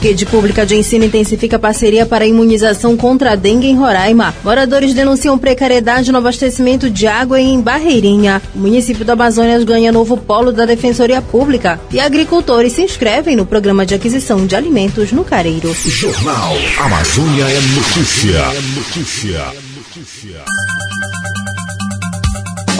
Rede Pública de Ensino intensifica parceria para imunização contra a dengue em Roraima. Moradores denunciam precariedade no abastecimento de água em Barreirinha. O município do Amazonas ganha novo polo da Defensoria Pública. E agricultores se inscrevem no programa de aquisição de alimentos no Careiro. Jornal Amazônia é notícia. É notícia. notícia.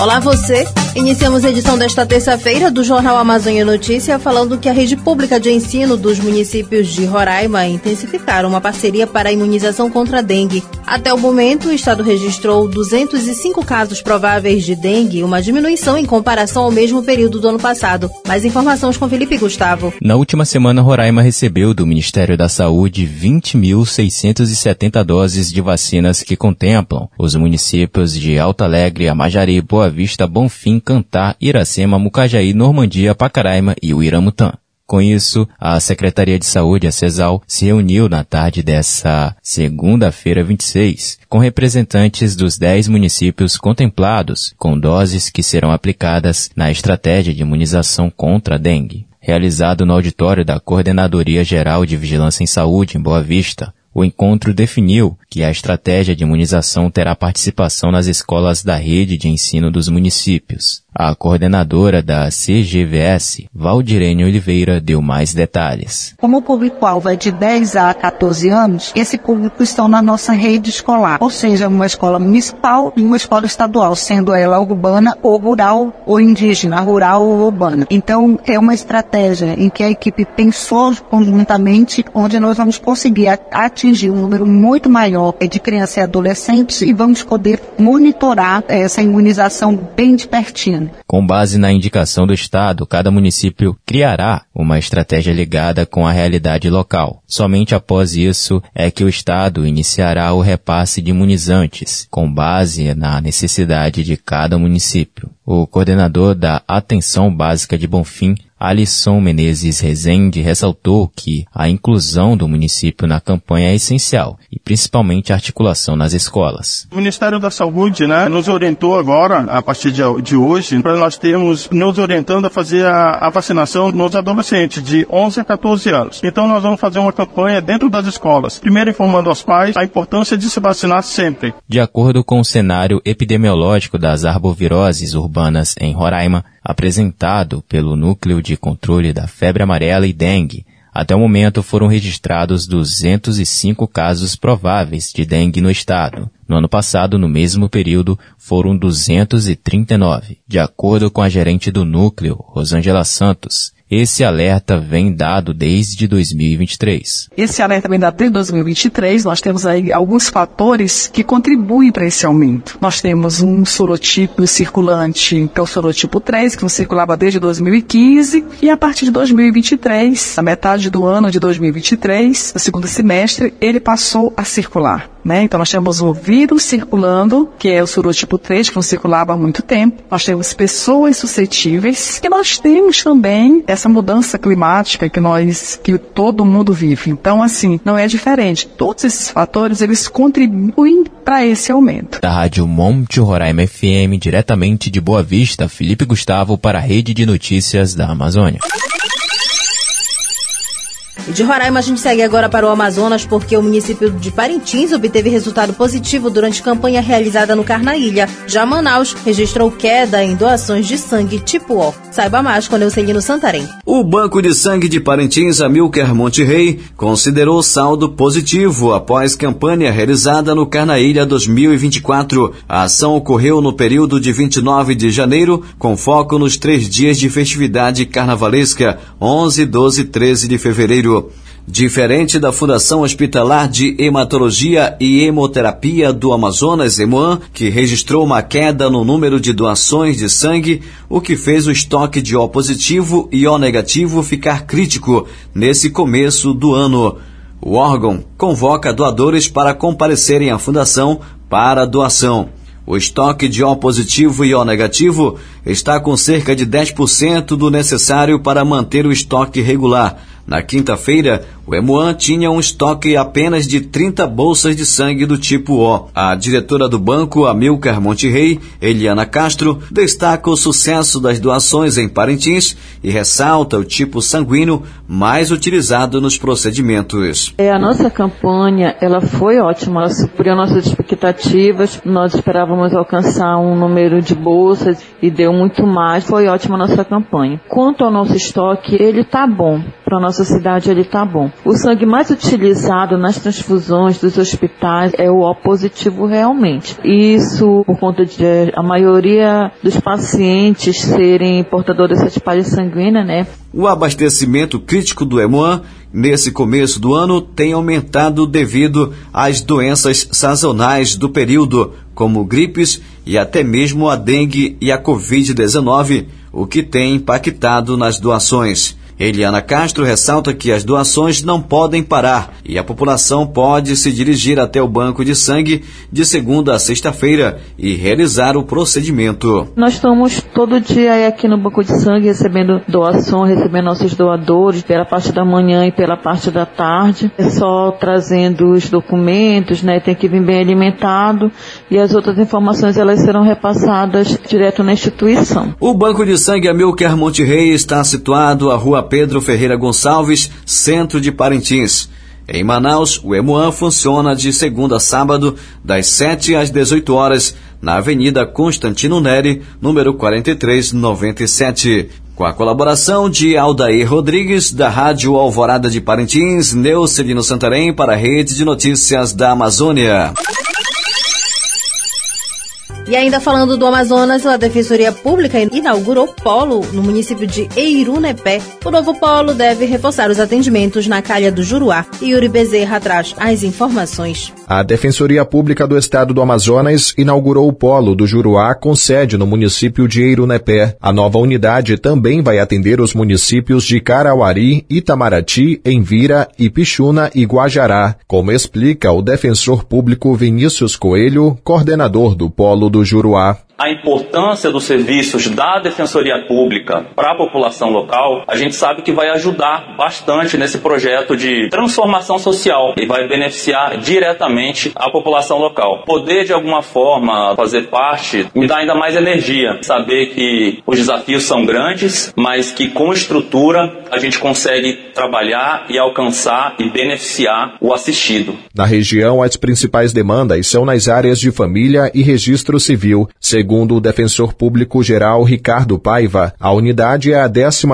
Olá você! Iniciamos a edição desta terça-feira do Jornal Amazônia Notícia falando que a rede pública de ensino dos municípios de Roraima intensificaram uma parceria para a imunização contra a dengue. Até o momento, o estado registrou 205 casos prováveis de dengue, uma diminuição em comparação ao mesmo período do ano passado. Mais informações com Felipe Gustavo. Na última semana, Roraima recebeu do Ministério da Saúde 20.670 doses de vacinas que contemplam os municípios de Alto Alegre, Amajari, Boa Vista, Bonfim, Cantar, Iracema, Mucajaí, Normandia, Pacaraima e Uiramutã. Com isso, a Secretaria de Saúde, a CESAL, se reuniu na tarde dessa segunda-feira 26, com representantes dos 10 municípios contemplados, com doses que serão aplicadas na estratégia de imunização contra a dengue. Realizado no auditório da Coordenadoria Geral de Vigilância em Saúde, em Boa Vista, o encontro definiu que a estratégia de imunização terá participação nas escolas da rede de ensino dos municípios. A coordenadora da CGVS, Valdirene Oliveira, deu mais detalhes. Como o público-alvo é de 10 a 14 anos, esse público está na nossa rede escolar, ou seja, uma escola municipal e uma escola estadual, sendo ela urbana ou rural ou indígena, rural ou urbana. Então, é uma estratégia em que a equipe pensou conjuntamente onde nós vamos conseguir atingir um número muito maior de crianças e adolescentes e vamos poder monitorar essa imunização bem de pertinho. Com base na indicação do Estado, cada município criará uma estratégia ligada com a realidade local. Somente após isso é que o Estado iniciará o repasse de imunizantes, com base na necessidade de cada município. O coordenador da Atenção Básica de Bonfim, Alisson Menezes Rezende ressaltou que a inclusão do município na campanha é essencial e principalmente a articulação nas escolas. O Ministério da Saúde né, nos orientou agora, a partir de, hoje, para nós termos nos orientando a fazer a, a, vacinação nos adolescentes de 11 a 14 anos. Então nós vamos fazer uma campanha dentro das escolas, primeiro informando aos pais a importância de se vacinar sempre. De acordo com o cenário epidemiológico das arboviroses urbanas em Roraima, apresentado pelo Núcleo de Controle da Febre Amarela e Dengue. Até o momento foram registrados 205 casos prováveis de dengue no estado. No ano passado, no mesmo período, foram 239. De acordo com a gerente do núcleo, Rosângela Santos, esse alerta vem dado desde 2023. Esse alerta vem dado desde 2023. Nós temos aí alguns fatores que contribuem para esse aumento. Nós temos um sorotipo circulante, que é o sorotipo 3, que não circulava desde 2015, e a partir de 2023, a metade do ano de 2023, no segundo semestre, ele passou a circular. Né? Então nós temos o vírus circulando, que é o sorotipo 3, que não circulava há muito tempo. Nós temos pessoas suscetíveis, que nós temos também essa mudança climática que nós, que todo mundo vive. Então assim, não é diferente. Todos esses fatores, eles contribuem para esse aumento. Da Rádio Monte Roraima FM, diretamente de Boa Vista, Felipe Gustavo para a Rede de Notícias da Amazônia. De Roraima, a gente segue agora para o Amazonas, porque o município de Parintins obteve resultado positivo durante campanha realizada no Carnaília. Já Manaus registrou queda em doações de sangue tipo O. Saiba mais com Neucelino Santarém. O Banco de Sangue de Parintins, Amilcar Monte Rei, considerou saldo positivo após campanha realizada no Carnaília 2024. A ação ocorreu no período de 29 de janeiro, com foco nos três dias de festividade carnavalesca, 11, 12 e 13 de fevereiro. Diferente da Fundação Hospitalar de Hematologia e Hemoterapia do Amazonas, Hemoan, que registrou uma queda no número de doações de sangue, o que fez o estoque de O positivo e O negativo ficar crítico nesse começo do ano. O órgão convoca doadores para comparecerem à fundação para doação. O estoque de O positivo e O negativo está com cerca de 10% do necessário para manter o estoque regular. Na quinta-feira, o Emuan tinha um estoque apenas de 30 bolsas de sangue do tipo O. A diretora do banco, Amilcar Monterrey, Eliana Castro, destaca o sucesso das doações em Parintins e ressalta o tipo sanguíneo mais utilizado nos procedimentos. É, a nossa campanha ela foi ótima, ela supriu nossas expectativas. Nós esperávamos alcançar um número de bolsas e deu muito mais. Foi ótima a nossa campanha. Quanto ao nosso estoque, ele está bom. Para nossa cidade ele está bom. O sangue mais utilizado nas transfusões dos hospitais é o O positivo realmente. Isso por conta de a maioria dos pacientes serem portadores dessa palha sanguínea, né? O abastecimento crítico do Emuan nesse começo do ano tem aumentado devido às doenças sazonais do período, como gripes e até mesmo a dengue e a Covid-19, o que tem impactado nas doações. Eliana Castro ressalta que as doações não podem parar e a população pode se dirigir até o banco de sangue de segunda a sexta-feira e realizar o procedimento. Nós estamos todo dia aqui no banco de sangue recebendo doações, recebendo nossos doadores pela parte da manhã e pela parte da tarde. É só trazendo os documentos, né? Tem que vir bem alimentado e as outras informações elas serão repassadas direto na instituição. O banco de sangue Amilcar Monte Rei está situado à rua Pedro Ferreira Gonçalves, centro de Parintins. Em Manaus, o Emuan funciona de segunda a sábado, das 7 às 18 horas, na Avenida Constantino Neri, número 4397. Com a colaboração de Aldair Rodrigues, da Rádio Alvorada de Parintins, Neucelino Santarém, para a Rede de Notícias da Amazônia. E ainda falando do Amazonas, a Defensoria Pública inaugurou polo no município de Eirunepé. O novo polo deve reforçar os atendimentos na calha do Juruá. E Yuri Bezerra traz as informações. A Defensoria Pública do Estado do Amazonas inaugurou o polo do Juruá com sede no município de Eirunepé. A nova unidade também vai atender os municípios de Carauari, Itamaraty, Envira, Ipixuna e Guajará, como explica o defensor público Vinícius Coelho, coordenador do polo do Juruá a importância dos serviços da Defensoria Pública para a população local, a gente sabe que vai ajudar bastante nesse projeto de transformação social e vai beneficiar diretamente a população local. Poder, de alguma forma, fazer parte me dá ainda mais energia. Saber que os desafios são grandes, mas que com estrutura a gente consegue trabalhar e alcançar e beneficiar o assistido. Na região, as principais demandas são nas áreas de família e registro civil. Segundo Segundo o defensor público geral Ricardo Paiva, a unidade é a 12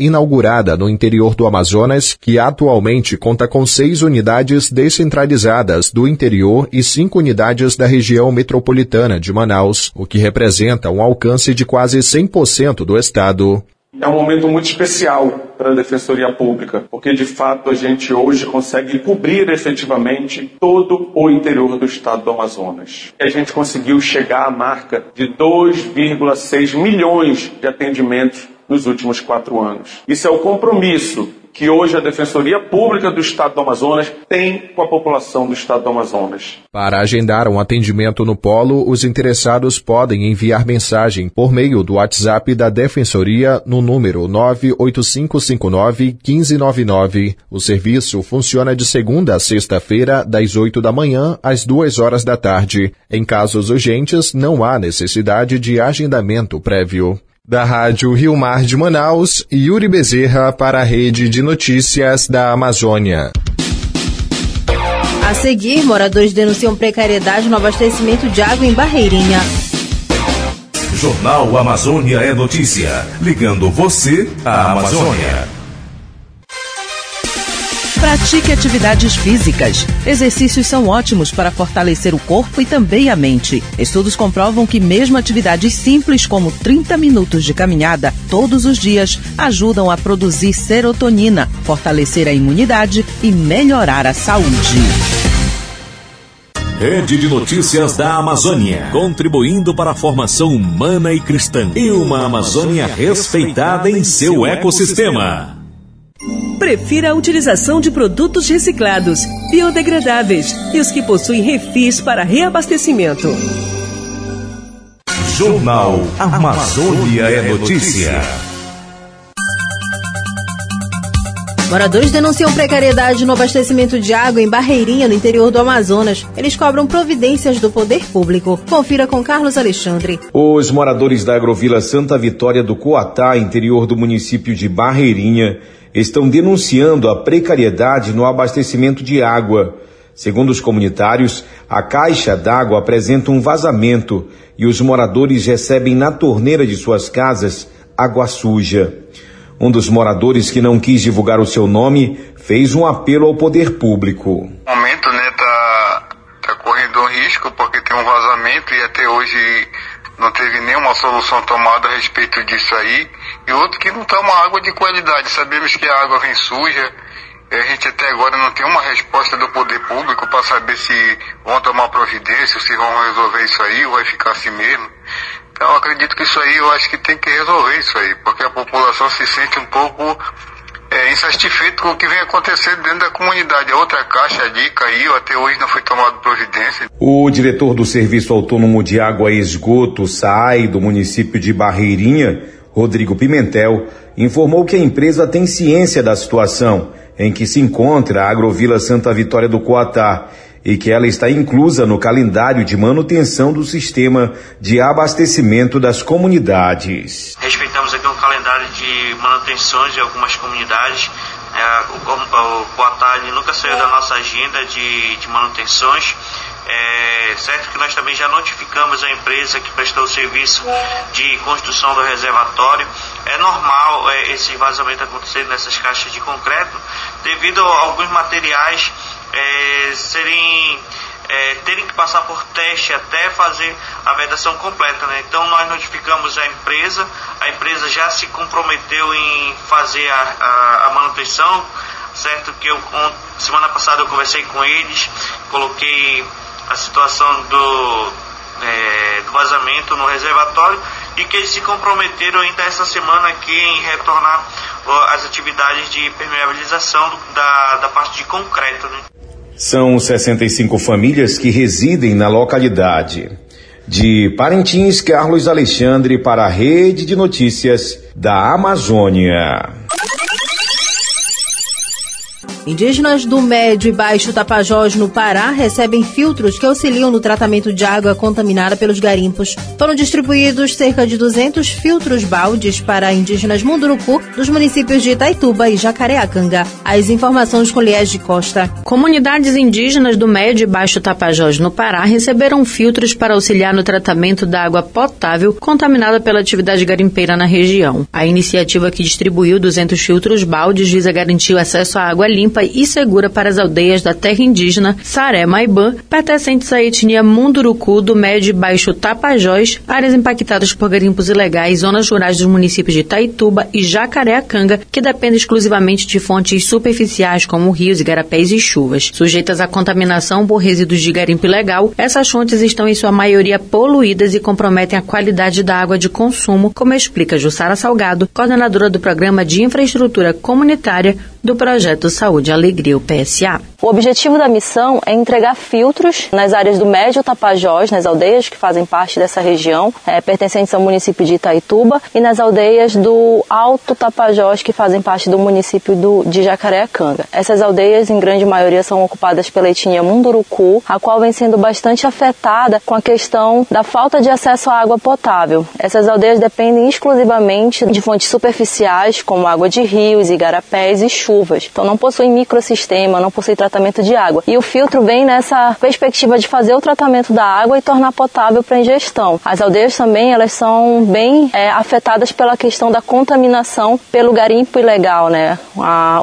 inaugurada no interior do Amazonas, que atualmente conta com seis unidades descentralizadas do interior e cinco unidades da região metropolitana de Manaus, o que representa um alcance de quase 100% do estado. É um momento muito especial para a Defensoria Pública, porque de fato a gente hoje consegue cobrir efetivamente todo o interior do estado do Amazonas. A gente conseguiu chegar à marca de 2,6 milhões de atendimentos nos últimos quatro anos. Isso é o compromisso que hoje a Defensoria Pública do Estado do Amazonas tem com a população do Estado do Amazonas. Para agendar um atendimento no Polo, os interessados podem enviar mensagem por meio do WhatsApp da Defensoria no número 98559-1599. O serviço funciona de segunda a sexta-feira, das 8 da manhã às 2 horas da tarde. Em casos urgentes, não há necessidade de agendamento prévio. Da Rádio Rio Mar de Manaus, Yuri Bezerra para a Rede de Notícias da Amazônia. A seguir, moradores denunciam precariedade no abastecimento de água em Barreirinha. Jornal Amazônia é notícia, ligando você à Amazônia. Pratique atividades físicas. Exercícios são ótimos para fortalecer o corpo e também a mente. Estudos comprovam que mesmo atividades simples como 30 minutos de caminhada todos os dias ajudam a produzir serotonina, fortalecer a imunidade e melhorar a saúde. Rede de Notícias da Amazônia, contribuindo para a formação humana e cristã e uma Amazônia respeitada em seu ecossistema. Prefira a utilização de produtos reciclados, biodegradáveis e os que possuem refis para reabastecimento. Jornal Amazônia é Notícia. Moradores denunciam precariedade no abastecimento de água em Barreirinha, no interior do Amazonas. Eles cobram providências do poder público. Confira com Carlos Alexandre. Os moradores da agrovila Santa Vitória do Coatá, interior do município de Barreirinha, estão denunciando a precariedade no abastecimento de água. Segundo os comunitários, a caixa d'água apresenta um vazamento e os moradores recebem na torneira de suas casas água suja. Um dos moradores que não quis divulgar o seu nome fez um apelo ao poder público. O momento, né, tá, tá correndo um risco porque tem um vazamento e até hoje não teve nenhuma solução tomada a respeito disso aí. E outro que não uma água de qualidade. Sabemos que a água vem suja, a gente até agora não tem uma resposta do poder público para saber se vão tomar providência, se vão resolver isso aí ou vai ficar assim mesmo. Então eu acredito que isso aí, eu acho que tem que resolver isso aí, porque a população se sente um pouco é, com o que vem acontecendo dentro da comunidade. A outra caixa ali caiu, até hoje não foi tomada providência. O diretor do Serviço Autônomo de Água e Esgoto, SAI, do município de Barreirinha, Rodrigo Pimentel, informou que a empresa tem ciência da situação em que se encontra a Agrovila Santa Vitória do Coatá e que ela está inclusa no calendário de manutenção do sistema de abastecimento das comunidades. Respeitamos aqui um calendário de manutenções de algumas comunidades. É, o, o Coatá nunca saiu da nossa agenda de, de manutenções. É, certo que nós também já notificamos a empresa que prestou o serviço de construção do reservatório. É normal é, esse vazamento acontecer nessas caixas de concreto, devido a alguns materiais é, serem é, terem que passar por teste até fazer a vedação completa. Né? Então nós notificamos a empresa, a empresa já se comprometeu em fazer a, a, a manutenção, certo? Que eu semana passada eu conversei com eles, coloquei a situação do, é, do vazamento no reservatório e que eles se comprometeram ainda essa semana aqui em retornar as atividades de permeabilização da, da parte de concreto. Né? São 65 famílias que residem na localidade. De Parintins, Carlos Alexandre para a Rede de Notícias da Amazônia. Indígenas do Médio e Baixo Tapajós, no Pará, recebem filtros que auxiliam no tratamento de água contaminada pelos garimpos. Foram distribuídos cerca de 200 filtros baldes para indígenas Munduruku dos municípios de Itaituba e Jacareacanga. As informações com Liés de Costa. Comunidades indígenas do Médio e Baixo Tapajós, no Pará, receberam filtros para auxiliar no tratamento da água potável contaminada pela atividade garimpeira na região. A iniciativa que distribuiu 200 filtros baldes visa garantir o acesso à água limpa limpa e segura para as aldeias da terra indígena Saré Maibã, pertencentes à etnia Munduruku do Médio e Baixo Tapajós, áreas impactadas por garimpos ilegais, zonas rurais dos municípios de Itaituba e Jacareacanga, que dependem exclusivamente de fontes superficiais como rios, igarapés e chuvas. Sujeitas à contaminação por resíduos de garimpo ilegal, essas fontes estão em sua maioria poluídas e comprometem a qualidade da água de consumo, como explica Jussara Salgado, coordenadora do Programa de Infraestrutura Comunitária do Projeto Saúde Alegria, o PSA. O objetivo da missão é entregar filtros nas áreas do Médio Tapajós, nas aldeias que fazem parte dessa região, é, pertencentes ao município de Itaituba, e nas aldeias do Alto Tapajós, que fazem parte do município do, de Jacareacanga. Essas aldeias, em grande maioria, são ocupadas pela etnia Munduruku, a qual vem sendo bastante afetada com a questão da falta de acesso à água potável. Essas aldeias dependem exclusivamente de fontes superficiais, como água de rios, igarapés e chuvas. Então não possuem microsistema, não possuem tratamento de água. E o filtro vem nessa perspectiva de fazer o tratamento da água e tornar potável para ingestão. As aldeias também elas são bem é, afetadas pela questão da contaminação pelo garimpo ilegal, né?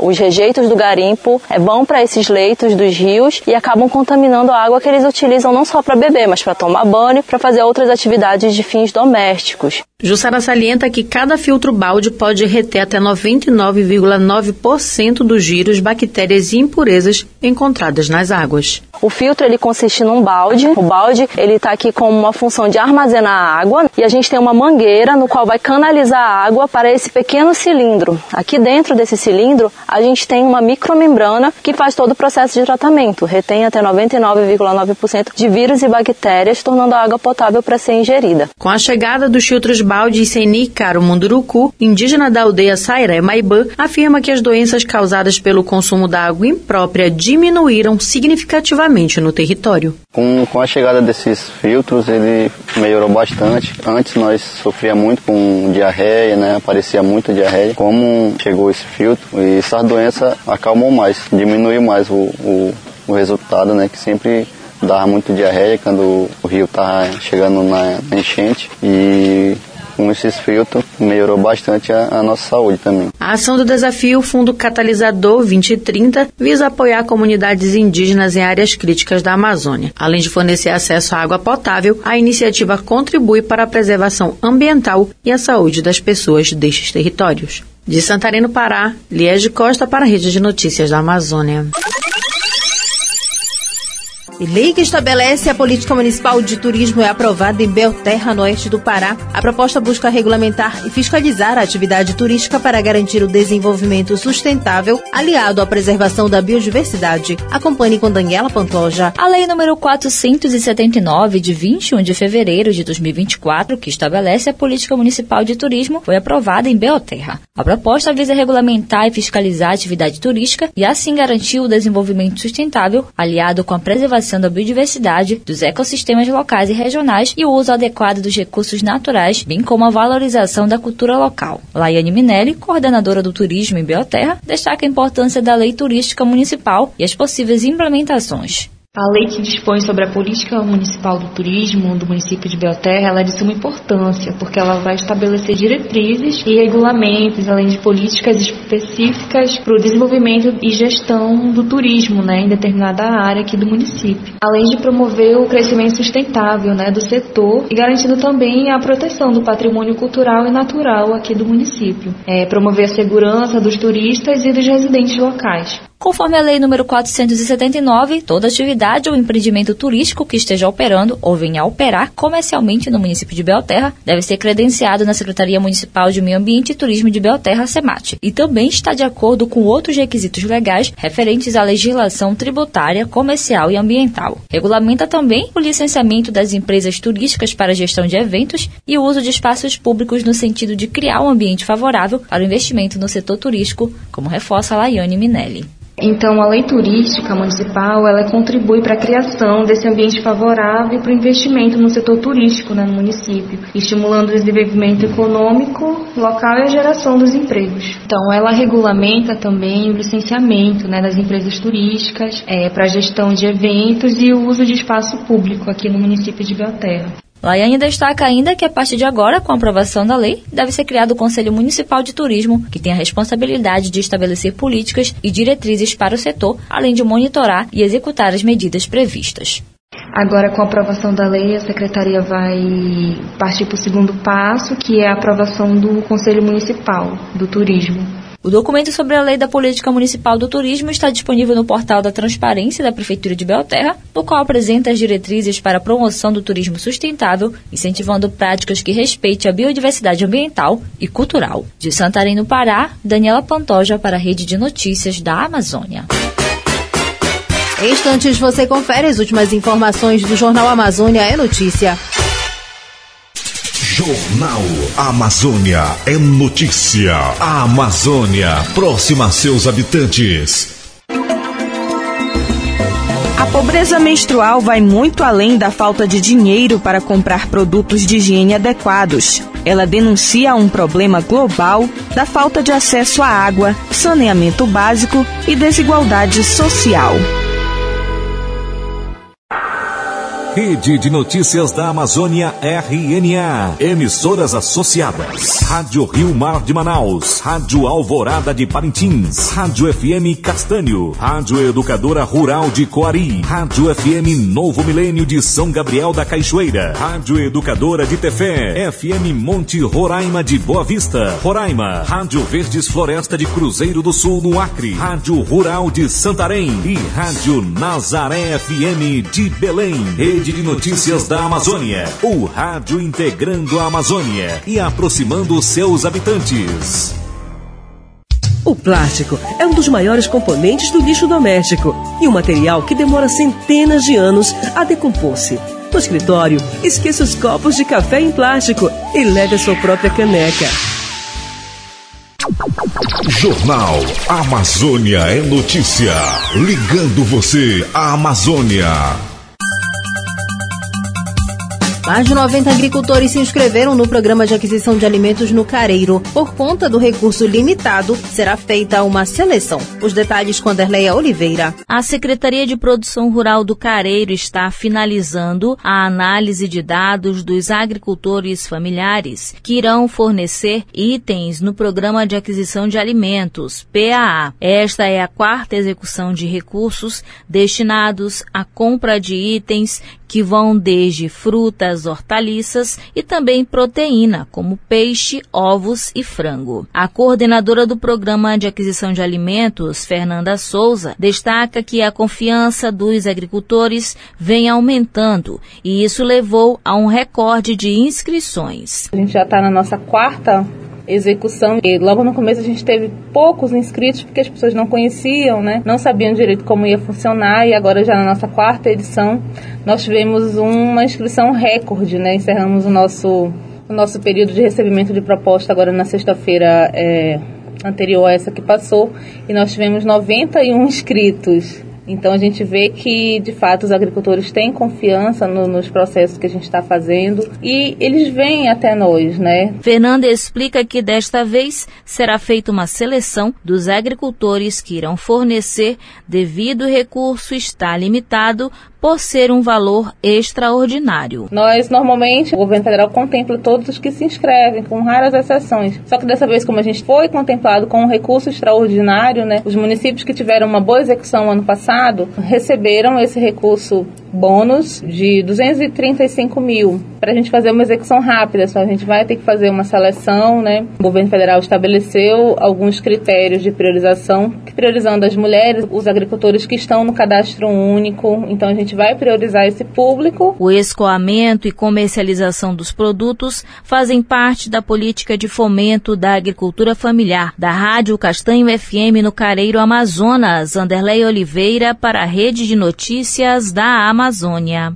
os rejeitos do garimpo é, vão para esses leitos dos rios e acabam contaminando a água que eles utilizam não só para beber, mas para tomar banho, para fazer outras atividades de fins domésticos. Jussara salienta que cada filtro balde pode reter até 99,9% dos giros, bactérias e impurezas encontradas nas águas. O filtro ele consiste num balde. O balde ele está aqui com uma função de armazenar água e a gente tem uma mangueira no qual vai canalizar a água para esse pequeno cilindro. Aqui dentro desse cilindro a gente tem uma micromembrana que faz todo o processo de tratamento, retém até 99,9% de vírus e bactérias, tornando a água potável para ser ingerida. Com a chegada dos filtros balde Seni Caro Munduruku, indígena da aldeia Sairé Maibã, afirma que as doenças causadas pelo consumo da água imprópria diminuíram significativamente no território. Com, com a chegada desses filtros, ele melhorou bastante. Antes nós sofria muito com diarreia, né? Aparecia muito diarreia. Como chegou esse filtro, e essa doença acalmou mais, diminuiu mais o, o, o resultado, né? Que sempre dava muito diarreia quando o rio estava chegando na, na enchente e com esses filtros melhorou bastante a, a, nossa saúde também. A ação do desafio Fundo Catalisador 2030 visa apoiar comunidades indígenas em áreas críticas da Amazônia. Além de fornecer acesso à água potável, a iniciativa contribui para a preservação ambiental e a saúde das pessoas destes territórios. De Santarém, no Pará, Liege Costa para a Rede de Notícias da Amazônia. Lei que estabelece a política municipal de turismo é aprovada em Belterra, no oeste do Pará. A proposta busca regulamentar e fiscalizar a atividade turística para garantir o desenvolvimento sustentável, aliado à preservação da biodiversidade. Acompanhe com Daniela Pantoja. A lei número 479, de 21 de fevereiro de 2024, que estabelece a política municipal de turismo, foi aprovada em Belterra. A proposta visa regulamentar e fiscalizar a atividade turística e assim garantir o desenvolvimento sustentável, aliado com a preservação da biodiversidade, dos ecossistemas locais e regionais e o uso adequado dos recursos naturais, bem como a valorização da cultura local. Laiane Minelli, coordenadora do turismo em Belterra, destaca a importância da lei turística municipal e as possíveis implementações. A lei que dispõe sobre a política municipal do turismo do município de Belterra ela é de suma importância, porque ela vai estabelecer diretrizes e regulamentos, além de políticas específicas para o desenvolvimento e gestão do turismo né, em determinada área aqui do município. Além de promover o crescimento sustentável né, do setor e garantindo também a proteção do patrimônio cultural e natural aqui do município. É, promover a segurança dos turistas e dos residentes locais. Conforme a Lei nº 479, toda atividade ou empreendimento turístico que esteja operando ou venha a operar comercialmente no município de Belterra deve ser credenciado na Secretaria Municipal de Meio Ambiente e Turismo de Belterra, SEMAT, e também está de acordo com outros requisitos legais referentes à legislação tributária, comercial e ambiental. Regulamenta também o licenciamento das empresas turísticas para gestão de eventos e o uso de espaços públicos no sentido de criar um ambiente favorável para o investimento no setor turístico, como reforça Laiane Minelli. Então, a lei turística municipal, ela contribui para a criação desse ambiente favorável para o investimento no setor turístico né, no município, estimulando o desenvolvimento econômico local e a geração dos empregos. Então, ela regulamenta também o licenciamento né, das empresas turísticas é, para a gestão de eventos e o uso de espaço público aqui no município de Belterra. Laiane destaca ainda que a partir de agora, com a aprovação da lei, deve ser criado o Conselho Municipal de Turismo, que tem a responsabilidade de estabelecer políticas e diretrizes para o setor, além de monitorar e executar as medidas previstas. Agora, com a aprovação da lei, a Secretaria vai partir para o segundo passo, que é a aprovação do Conselho Municipal do Turismo. O documento sobre a Lei da Política Municipal do Turismo está disponível no portal da Transparência da Prefeitura de Belterra, no qual apresenta as diretrizes para a promoção do turismo sustentável, incentivando práticas que respeitem a biodiversidade ambiental e cultural. De Santarém, no Pará, Daniela Pantoja para a Rede de Notícias da Amazônia. Em instantes, você confere as últimas informações do Jornal Amazônia é Notícia. Jornal Amazônia é notícia. A Amazônia, próxima a seus habitantes. A pobreza menstrual vai muito além da falta de dinheiro para comprar produtos de higiene adequados. Ela denuncia um problema global da falta de acesso à água, saneamento básico e desigualdade social. Rede de Notícias da Amazônia RNA. Emissoras associadas. Rádio Rio Mar de Manaus. Rádio Alvorada de Parintins. Rádio FM Castanho. Rádio Educadora Rural de Coari. Rádio FM Novo Milênio de São Gabriel da Cachoeira. Rádio Educadora de Tefé. FM Monte Roraima de Boa Vista. Roraima. Rádio Verdes Floresta de Cruzeiro do Sul no Acre. Rádio Rural de Santarém. E Rádio Nazaré FM de Belém. Rede de Notícias da Amazônia. O rádio integrando a Amazônia e aproximando seus habitantes. O plástico é um dos maiores componentes do lixo doméstico e um material que demora centenas de anos a decompor-se. No escritório, esqueça os copos de café em plástico e leve a sua própria caneca. Jornal Amazônia é Notícia. Ligando você à Amazônia. Mais de 90 agricultores se inscreveram no programa de aquisição de alimentos no Careiro. Por conta do recurso limitado, será feita uma seleção. Os detalhes com Anderleia Oliveira. A Secretaria de Produção Rural do Careiro está finalizando a análise de dados dos agricultores familiares que irão fornecer itens no programa de aquisição de alimentos, PAA. Esta é a quarta execução de recursos destinados à compra de itens que vão desde frutas, hortaliças e também proteína, como peixe, ovos e frango. A coordenadora do Programa de Aquisição de Alimentos, Fernanda Souza, destaca que a confiança dos agricultores vem aumentando e isso levou a um recorde de inscrições. A gente já está na nossa quarta execução. E logo no começo a gente teve poucos inscritos porque as pessoas não conheciam, né? Não sabiam direito como ia funcionar e agora já na nossa quarta edição nós tivemos uma inscrição recorde, né? Encerramos o nosso o nosso período de recebimento de proposta agora na sexta-feira é, anterior a essa que passou e nós tivemos 91 inscritos. Então a gente vê que de fato os agricultores têm confiança no, nos processos que a gente está fazendo e eles vêm até nós, né? Fernanda explica que desta vez será feita uma seleção dos agricultores que irão fornecer devido recurso está limitado por ser um valor extraordinário. Nós, normalmente, o governo federal contempla todos os que se inscrevem, com raras exceções. Só que dessa vez, como a gente foi contemplado com um recurso extraordinário, né, os municípios que tiveram uma boa execução ano passado receberam esse recurso bônus de 235 mil para a gente fazer uma execução rápida. Só a gente vai ter que fazer uma seleção, né? O governo federal estabeleceu alguns critérios de priorização, priorizando as mulheres, os agricultores que estão no cadastro único. Então a gente vai priorizar esse público. O escoamento e comercialização dos produtos fazem parte da política de fomento da agricultura familiar da Rádio Castanho FM no Careiro Amazonas. Anderlei Oliveira para a Rede de Notícias da Amazônia.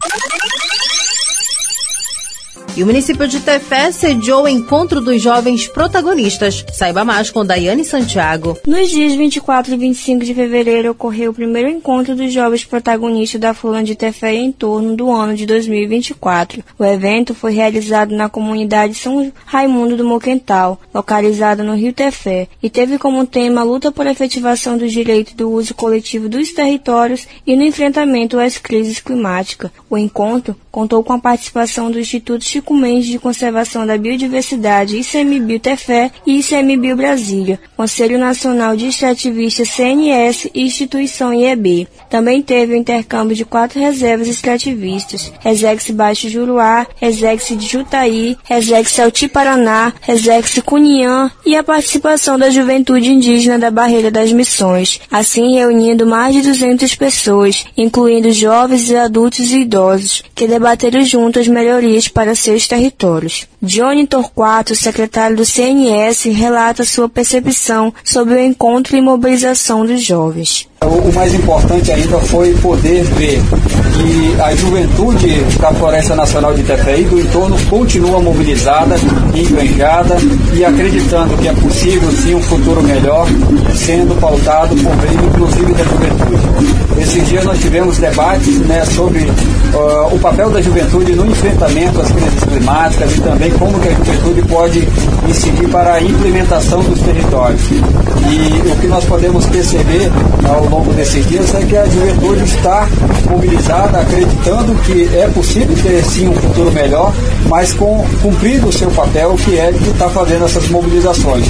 E o município de Tefé sediou o encontro dos jovens protagonistas. Saiba mais com Daiane Santiago. Nos dias 24 e 25 de fevereiro ocorreu o primeiro encontro dos jovens protagonistas da Fulana de Tefé em torno do ano de 2024. O evento foi realizado na comunidade São Raimundo do Moquental, localizada no Rio Tefé, e teve como tema a luta por efetivação do direito do uso coletivo dos territórios e no enfrentamento às crises climáticas. O encontro contou com a participação do Instituto Chico Mendes de Conservação da Biodiversidade ICMBio Tefé e ICMBio Brasília, Conselho Nacional de Extrativistas CNS e Instituição IEB. Também teve o intercâmbio de quatro reservas extrativistas, Resex Baixo Juruá, Resex de Jutaí, Resex Alti Paraná, Resex Cunhã e a participação da juventude indígena da Barreira das Missões, assim reunindo mais de 200 pessoas, incluindo jovens, adultos e idosos, que debateram juntos as melhorias para seus territórios. Johnny Torquato, secretário do CNS, relata sua percepção sobre o encontro e mobilização dos jovens. O mais importante ainda foi poder ver que a juventude da Floresta Nacional de Itepeí do entorno continua mobilizada, engajada e acreditando que é possível sim um futuro melhor, sendo pautado por meio inclusive da juventude. Esses dias nós tivemos debates né, sobre uh, o papel da juventude no enfrentamento às crises climáticas e também como que a juventude pode incidir para a implementação dos territórios. E o que nós podemos perceber ao longo desses dias é que a juventude está mobilizada, acreditando que é possível ter sim um futuro melhor, mas com, cumprindo o seu papel, que é de estar fazendo essas mobilizações.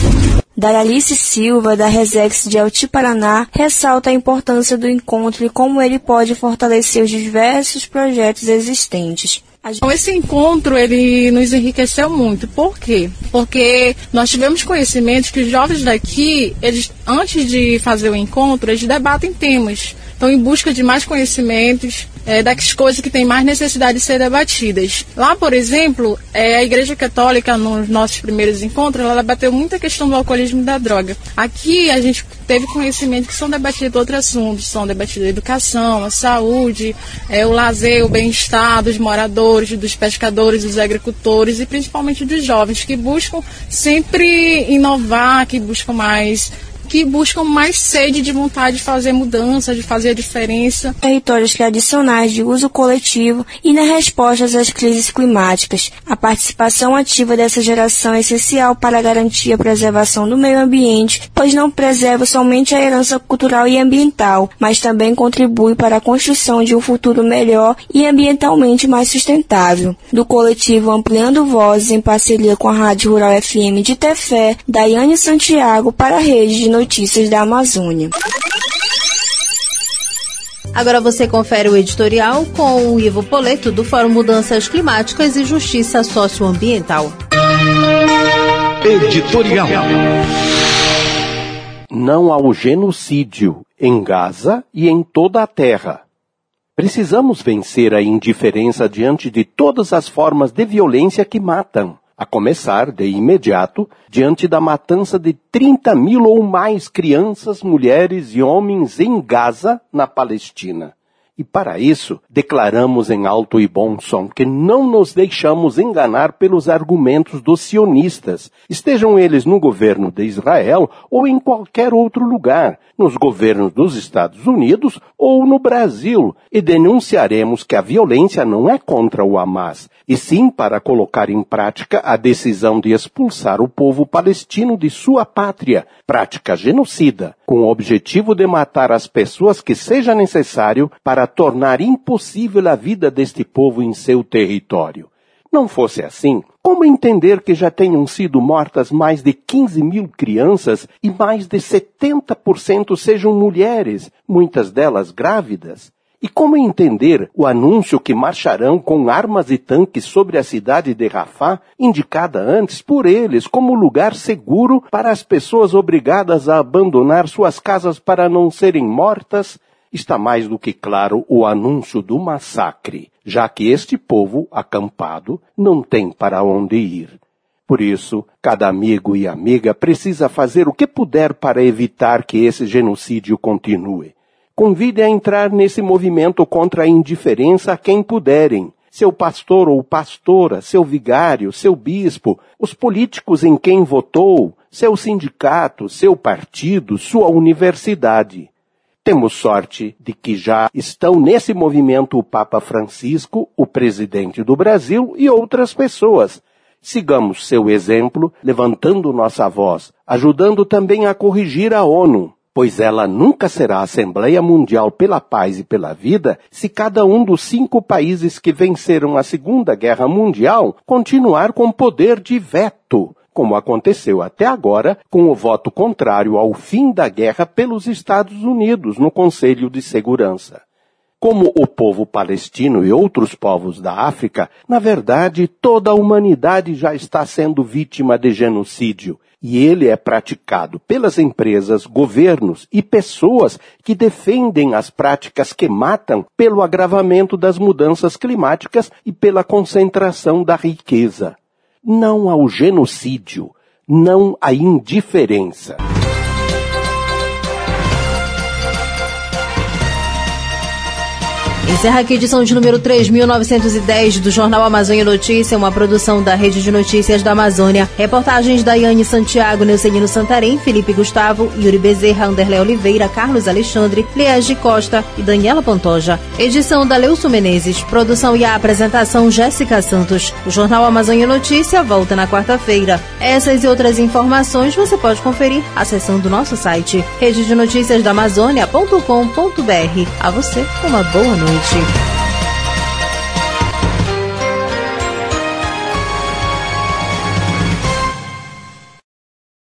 Daralice Silva, da Resex de Alti Paraná, ressalta a importância do encontro e como ele pode fortalecer os diversos projetos existentes. Então, esse encontro, ele nos enriqueceu muito. Por quê? Porque nós tivemos conhecimento que os jovens daqui, eles, antes de fazer o encontro, eles debatem temas. Então, em busca de mais conhecimentos, é, das coisas que têm mais necessidade de ser debatidas. Lá, por exemplo, é, a Igreja Católica, nos nossos primeiros encontros, ela debateu muita questão do alcoolismo e da droga. Aqui, a gente teve conhecimento que são debatidos outros assuntos, são debatidos a educação, a saúde, é, o lazer, o bem-estar dos moradores, dos pescadores, dos agricultores e principalmente dos jovens que buscam sempre inovar, que buscam mais que buscam mais sede de vontade de fazer mudança, de fazer a diferença. Territórios tradicionais de uso coletivo e nas respostas às crises climáticas. A participação ativa dessa geração é essencial para garantir a preservação do meio ambiente, pois não preserva somente a herança cultural e ambiental, mas também contribui para a construção de um futuro melhor e ambientalmente mais sustentável. Do coletivo Ampliando Vozes, em parceria com a Rádio Rural FM de Tefé, Daiane Santiago para a Rede de Notícias da Amazônia. Agora você confere o editorial com o Ivo Poleto, do Fórum Mudanças Climáticas e Justiça Socioambiental. Editorial. Não ao genocídio em Gaza e em toda a Terra. Precisamos vencer a indiferença diante de todas as formas de violência que matam a começar, de imediato, diante da matança de 30 mil ou mais crianças, mulheres e homens em Gaza, na Palestina. E para isso, declaramos em alto e bom som que não nos deixamos enganar pelos argumentos dos sionistas, estejam eles no governo de Israel ou em qualquer outro lugar, nos governos dos Estados Unidos ou no Brasil, e denunciaremos que a violência não é contra o Hamas, e sim para colocar em prática a decisão de expulsar o povo palestino de sua pátria, prática genocida, com o objetivo de matar as pessoas que seja necessário para tornar impossível a vida deste povo em seu território. Não fosse assim, como entender que já tenham sido mortas mais de 15 mil crianças e mais de 70% sejam mulheres, muitas delas grávidas? E como entender o anúncio que marcharão com armas e tanques sobre a cidade de Rafah, indicada antes por eles como lugar seguro para as pessoas obrigadas a abandonar suas casas para não serem mortas? Está mais do que claro o anúncio do massacre, já que este povo acampado não tem para onde ir. Por isso, cada amigo e amiga precisa fazer o que puder para evitar que esse genocídio continue convide a entrar nesse movimento contra a indiferença a quem puderem. Seu pastor ou pastora, seu vigário, seu bispo, os políticos em quem votou, seu sindicato, seu partido, sua universidade. Temos sorte de que já estão nesse movimento o Papa Francisco, o presidente do Brasil e outras pessoas. Sigamos seu exemplo, levantando nossa voz, ajudando também a corrigir a ONU pois ela nunca será Assembleia Mundial pela Paz e pela Vida se cada um dos cinco países que venceram a Segunda Guerra Mundial continuar com poder de veto, como aconteceu até agora com o voto contrário ao fim da guerra pelos Estados Unidos no Conselho de Segurança. Como o povo palestino e outros povos da África, na verdade, toda a humanidade já está sendo vítima de genocídio e ele é praticado pelas empresas, governos e pessoas que defendem as práticas que matam pelo agravamento das mudanças climáticas e pela concentração da riqueza. Não ao genocídio, não à indiferença. Encerra aqui a edição de número 3.910 do Jornal Amazônia Notícia, uma produção da Rede de Notícias da Amazônia. Reportagens da Yane Santiago, Neucelino Santarém, Felipe Gustavo, Yuri Bezerra, Anderlé Oliveira, Carlos Alexandre, Liege Costa e Daniela Pantoja. Edição da Leuso Menezes. Produção e apresentação Jéssica Santos. O Jornal Amazônia Notícia volta na quarta-feira. Essas e outras informações você pode conferir acessando o nosso site rede de notícias da Amazônia.com.br. A você, uma boa noite.